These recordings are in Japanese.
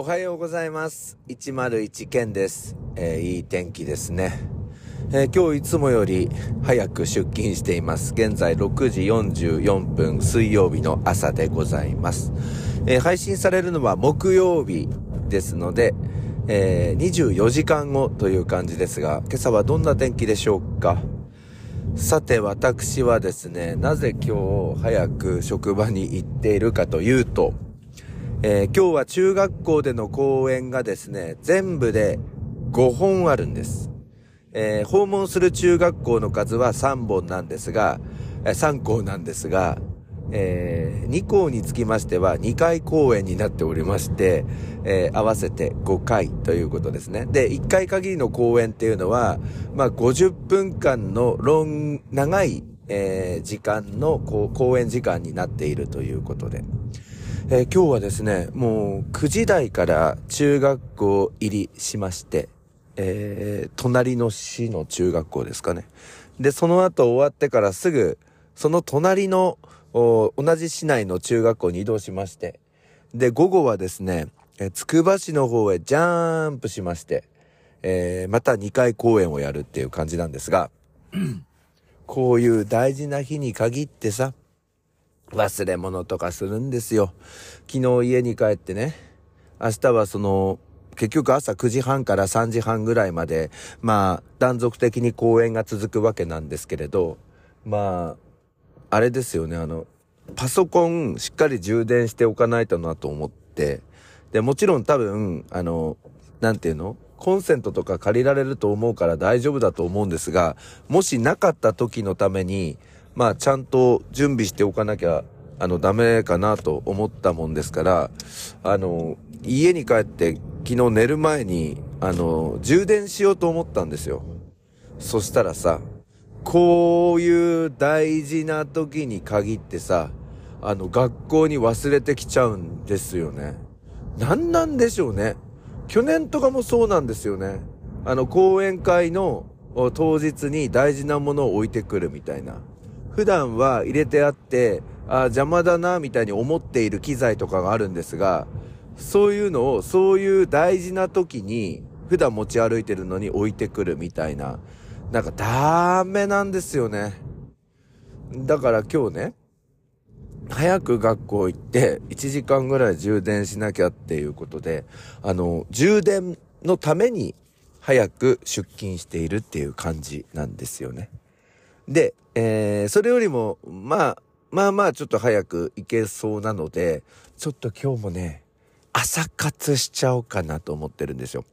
おはようございます。101件です。えーいい天気ですね。えー今日いつもより早く出勤しています。現在6時44分水曜日の朝でございます。えー配信されるのは木曜日ですので、え24時間後という感じですが、今朝はどんな天気でしょうかさて私はですね、なぜ今日早く職場に行っているかというと、えー今日は中学校での講演がですね、全部で5本あるんです。えー訪問する中学校の数は3本なんですが、えー3校なんですが、え2校につきましては2回公演になっておりまして、えー合わせて5回ということですね。で、1回限りの公演っていうのは、まあ、50分間のロン、長い、えー時間の公演時間になっているということで。えー今日はですね、もう9時台から中学校入りしまして、えー隣の市の中学校ですかね。で、その後終わってからすぐ、その隣の同じ市内の中学校に移動しまして、で、午後はですね、えつくば市の方へジャンプしまして、えーまた2回公演をやるっていう感じなんですが、こういう大事な日に限ってさ、忘れ物とかするんですよ。昨日家に帰ってね、明日はその、結局朝9時半から3時半ぐらいまで、まあ、断続的に公演が続くわけなんですけれど、まあ、あれですよね、あの、パソコンしっかり充電しておかないとなと思って、で、もちろん多分、あの、なんていうのコンセントとか借りられると思うから大丈夫だと思うんですが、もしなかった時のために、まあちゃんと準備しておかなきゃ、あの、ダメかなと思ったもんですから、あの、家に帰って昨日寝る前に、あの、充電しようと思ったんですよ。そしたらさ、こういう大事な時に限ってさ、あの、学校に忘れてきちゃうんですよね。何なんでしょうね。去年とかもそうなんですよね。あの、講演会の当日に大事なものを置いてくるみたいな。普段は入れてあって、あー邪魔だな、みたいに思っている機材とかがあるんですが、そういうのを、そういう大事な時に、普段持ち歩いてるのに置いてくるみたいな。なんかダメなんですよね。だから今日ね、早く学校行って、1時間ぐらい充電しなきゃっていうことで、あの、充電のために早く出勤しているっていう感じなんですよね。で、えー、それよりも、まあ、まあまあちょっと早く行けそうなので、ちょっと今日もね、朝活しちゃおうかなと思ってるんですよ。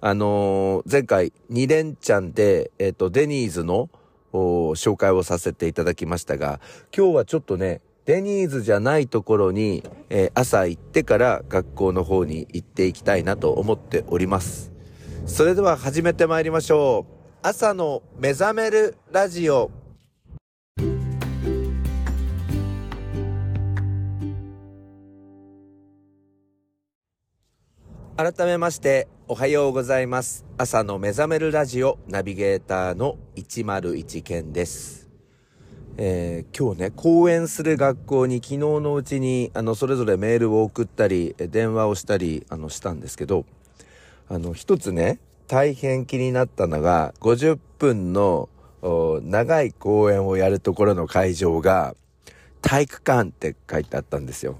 あのー前回2連チャンで、えっ、と、デニーズの紹介をさせていただきましたが、今日はちょっとね、デニーズじゃないところに、えー朝行ってから学校の方に行っていきたいなと思っております。それでは始めてまいりましょう。朝の目覚めるラジオ。改めましておはようございます。朝の目覚めるラジオナビゲーターの101健です、えー今日ね講演する学校に昨日のうちにあのそれぞれメールを送ったり電話をしたりあのしたんですけどあの一つね大変気になったのが50分の長い講演をやるところの会場が体育館って書いてあったんですよ。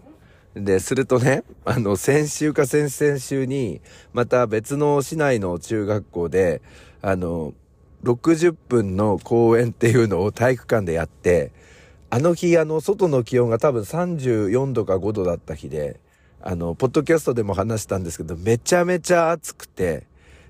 で、するとね、あの、先週か先々週に、また別の市内の中学校で、あの、60分の講演っていうのを体育館でやって、あの日、あの、外の気温が多分34度か5度だった日で、あの、ポッドキャストでも話したんですけど、めちゃめちゃ暑くて、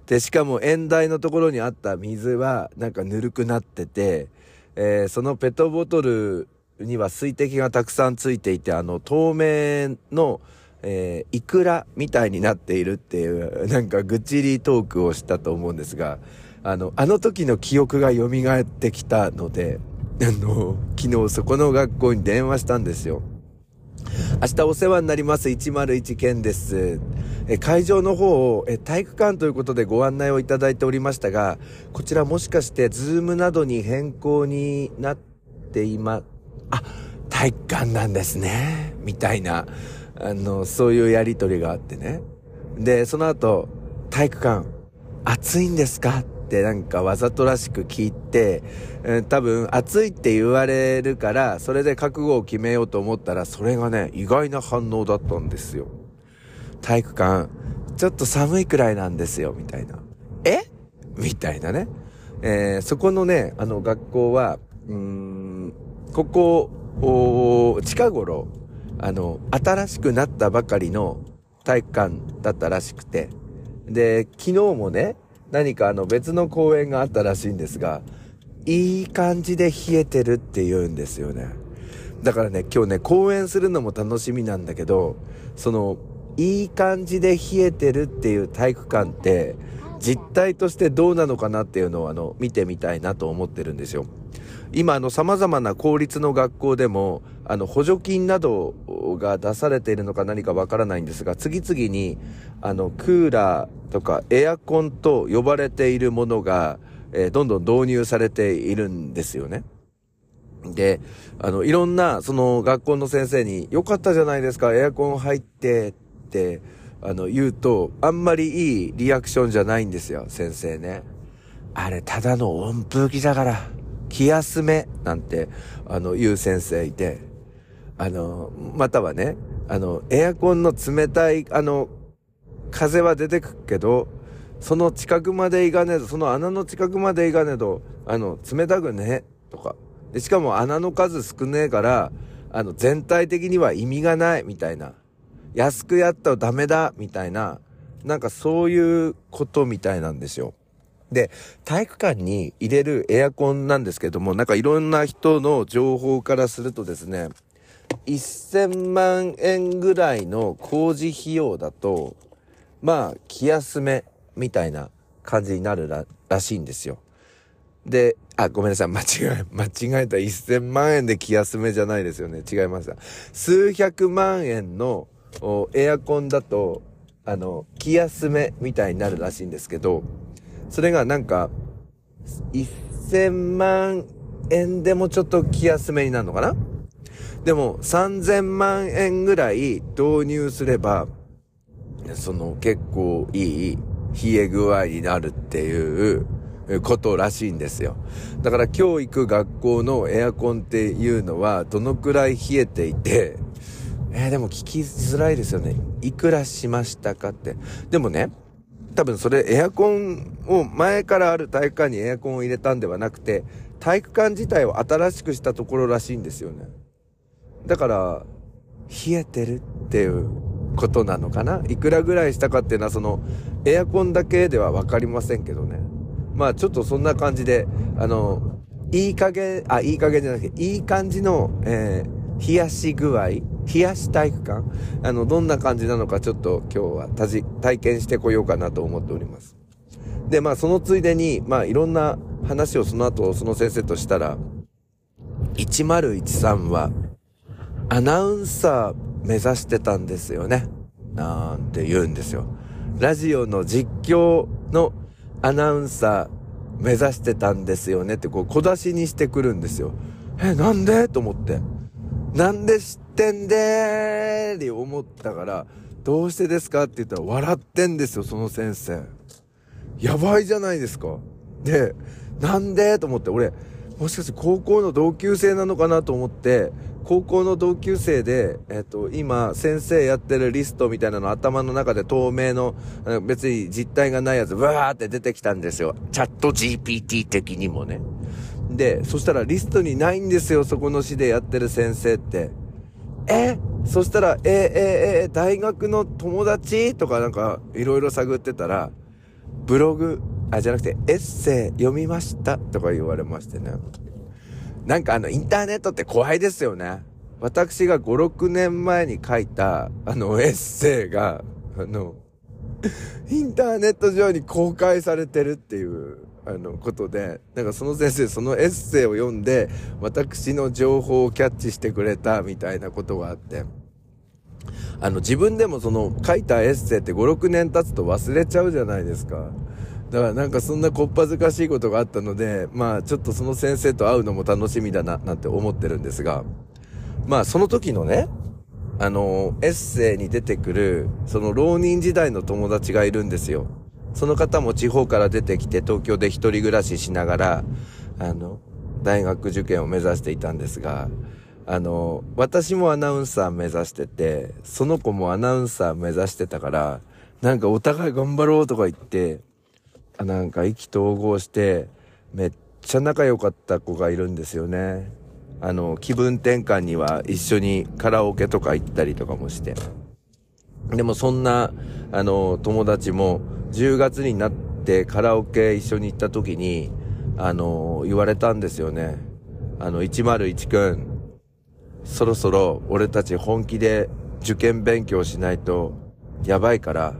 で、しかも演台のところにあった水は、なんかぬるくなってて、えーそのペットボトルには水滴がたくさんついていて、あの、透明の、えーイクラみたいになっているっていう、なんか愚痴りトークをしたと思うんですが、あの、あの時の記憶が蘇ってきたので、あの、昨日そこの学校に電話したんですよ。明日お世話になります101件です。え会場の方をえ体育館ということでご案内をいただいておりましたが、こちらもしかしてズームなどに変更になっていま、あ、体育館なんですね。みたいな、あの、そういうやりとりがあってね。で、その後、体育館、暑いんですか？ってなんかわざとらしく聞いて、えー、多分暑いって言われるから、それで覚悟を決めようと思ったら、それがね、意外な反応だったんですよ。体育館、ちょっと寒いくらいなんですよ、みたいな。え？みたいなね。えー、そこのね、あの学校は、うーん、ここ、近頃、あの、新しくなったばかりの体育館だったらしくて、で、昨日もね、何かあの別の公園があったらしいんですが、いい感じで冷えてるって言うんですよね。だからね、今日ね、公演するのも楽しみなんだけど、その、いい感じで冷えてるっていう体育館って、実態としてどうなのかなっていうのをあの、見てみたいなと思ってるんですよ。今あの様々な公立の学校でもあの補助金などが出されているのか何かわからないんですが次々にあのクーラーとかエアコンと呼ばれているものが、えー、どんどん導入されているんですよね。で、あの、いろんな、その学校の先生に、よかったじゃないですか、エアコン入ってって、あの、言うと、あんまりいいリアクションじゃないんですよ、先生ね。あれ、ただの温風機だから。気休めなんて、あの、言う先生いて、あの、またはね、あの、エアコンの冷たい、あの、風は出てくけど、その近くまで行かねえと、その穴の近くまで行かねえと、あの、冷たくねとか。で、しかも穴の数少ねえから、あの、全体的には意味がない、みたいな。安くやったらダメだ、みたいな。なんかそういうことみたいなんですよ。で、体育館に入れるエアコンなんですけども、なんかいろんな人の情報からするとですね、1000万円ぐらいの工事費用だと、まあ、気休めみたいな感じになるららしいんですよ。で、あ、ごめんなさい。間違え、間違えた。1000万円で気休めじゃないですよね。違いました。数百万円のエアコンだと、あの、気休めみたいになるらしいんですけど、それがなんか、1000万円でもちょっと気休めになるのかな？でも、3000万円ぐらい導入すれば、その結構いい冷え具合になるっていうことらしいんですよ。だから今日行く学校のエアコンっていうのはどのくらい冷えていて、えー、でも聞きづらいですよね。いくらしましたかって。でもね、多分それエアコンを前からある体育館にエアコンを入れたんではなくて、体育館自体を新しくしたところらしいんですよね。だから、冷えてるっていうことなのかな？いくらぐらいしたかっていうのはそのエアコンだけでは分かりませんけどね。まあちょっとそんな感じで、あの、いい加減、あ、いい加減じゃなくて、いい感じの、えー、冷やし具合冷やし体育館？あの、どんな感じなのかちょっと今日はたじ体験してこようかなと思っております。で、まあそのついでに、まあいろんな話をその後その先生としたら、1013はアナウンサー目指してたんですよね。なんて言うんですよ。ラジオの実況のアナウンサー目指してたんですよねってこう小出しにしてくるんですよ。え、なんで？と思って。なんで知ってんでーって思ったから、どうしてですかって言ったら笑ってんですよ、その先生。やばいじゃないですか。で、なんでと思って、俺、もしかして高校の同級生なのかなと思って、高校の同級生で、えっと、今、先生やってるリストみたいなの頭の中で透明の、別に実体がないやつ、わーって出てきたんですよ。チャット GPT 的にもね。で、そしたらリストにないんですよ、そこの市でやってる先生って。えそしたら、えええ大学の友達？とかなんか、いろいろ探ってたら、ブログ、あ、じゃなくて、エッセイ読みました？とか言われましてね。なんかあの、インターネットって怖いですよね。私が5、6年前に書いた、あの、エッセイが、あの、インターネット上に公開されてるっていう、あの、ことで、なんかその先生、そのエッセイを読んで、私の情報をキャッチしてくれたみたいなことがあって、あの、自分でもその書いたエッセイって5、6年経つと忘れちゃうじゃないですか。だからなんかそんなこっぱずかしいことがあったので、まあちょっとその先生と会うのも楽しみだな、なんて思ってるんですが、まあその時のね、あの、エッセイに出てくる、その浪人時代の友達がいるんですよ。その方も地方から出てきて東京で一人暮らししながら、あの、大学受験を目指していたんですが、あの、私もアナウンサー目指してて、その子もアナウンサー目指してたから、なんかお互い頑張ろうとか言って、あなんか意気投合して、めっちゃ仲良かった子がいるんですよね。あの、気分転換には一緒にカラオケとか行ったりとかもして。でもそんな、あの、友達も10月になってカラオケ一緒に行った時に、あの、言われたんですよね。あの、101くん、そろそろ俺たち本気で受験勉強しないとやばいから、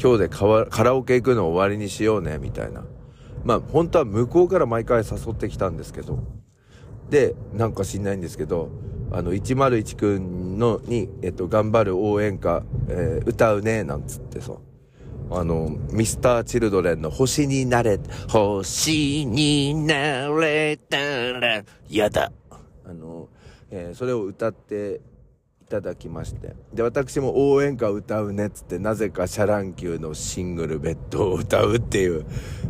今日でカラオケ行くの終わりにしようね、みたいな。まあ、本当は向こうから毎回誘ってきたんですけど、で、なんか知んないんですけど、あの、101くんの、に、えっと、頑張る応援歌、えー、歌うね、なんつってさ、あの、ミスター・チルドレンの星になれ、星になれたら、やだ。あの、えー、それを歌っていただきまして。で、私も応援歌歌うねっつって、なぜかシャ乱Q のシングルベッドを歌うっていう。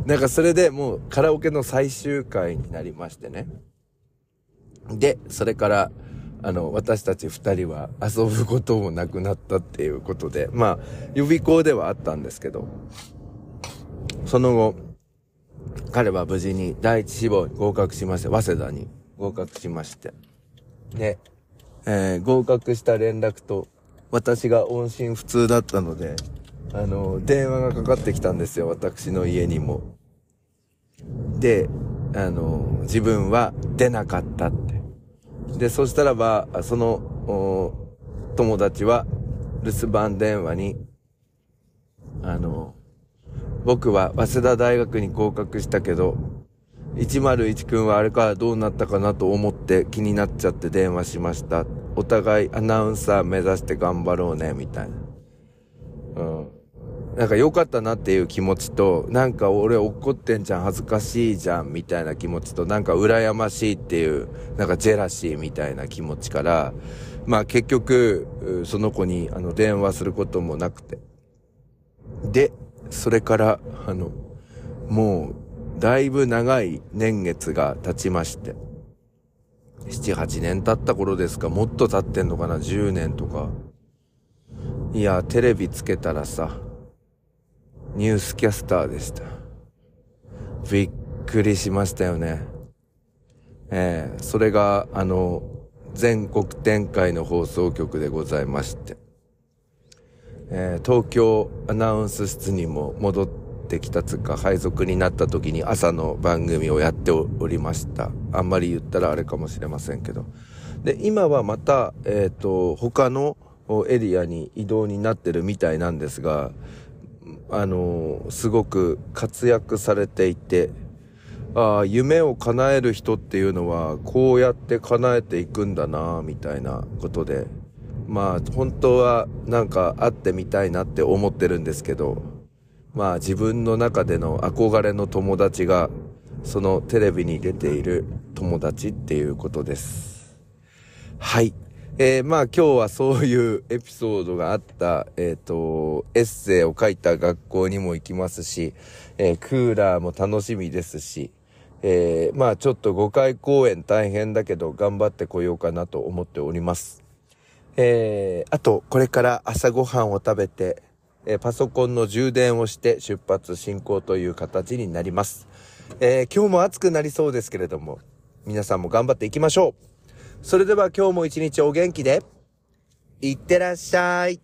なんかそれでもうカラオケの最終回になりましてね。で、それから、あの、私たち二人は遊ぶこともなくなったっていうことで、まあ、予備校ではあったんですけど、その後、彼は無事に第一志望に合格しまして、早稲田に合格しまして。で、えー、合格した連絡と、私が音信不通だったので、あの、電話がかかってきたんですよ、私の家にも。で、あの、自分は出なかったって。で、そしたらば、その、友達は、留守番電話に、あの、僕は早稲田大学に合格したけど、101くんはあれからどうなったかなと思って気になっちゃって電話しました。お互いアナウンサー目指して頑張ろうね、みたいな。うん。なんか良かったなっていう気持ちと、なんか俺怒ってんじゃん、恥ずかしいじゃん、みたいな気持ちと、なんか羨ましいっていう、なんかジェラシーみたいな気持ちから、まあ結局、その子にあの電話することもなくて。で、それから、あの、もう、だいぶ長い年月が経ちまして。7、8年経った頃ですかもっと経ってんのかな ?10 年とか。いや、テレビつけたらさ、ニュースキャスターでした。びっくりしましたよね。えー、それが、あの、全国展開の放送局でございまして、えー、東京アナウンス室にも戻ってきたつか、配属になった時に朝の番組をやっておりました。あんまり言ったらあれかもしれませんけど。で、今はまた、えっ、ー、と、他のエリアに移動になってるみたいなんですが、あのすごく活躍されていて、ああ、夢を叶える人っていうのは、こうやって叶えていくんだな、みたいなことで。まあ、本当はなんか会ってみたいなって思ってるんですけど、まあ自分の中での憧れの友達が、そのテレビに出ている友達っていうことです。はい。えー、まあ今日はそういうエピソードがあった、えっ、ー、と、エッセイを書いた学校にも行きますし、えー、クーラーも楽しみですし、えまあちょっと5回公演大変だけど頑張ってこようかなと思っております。えあと、これから朝ごはんを食べて、えパソコンの充電をして出発進行という形になります。え今日も暑くなりそうですけれども、皆さんも頑張っていきましょう。それでは今日も一日お元気で、いってらっしゃい。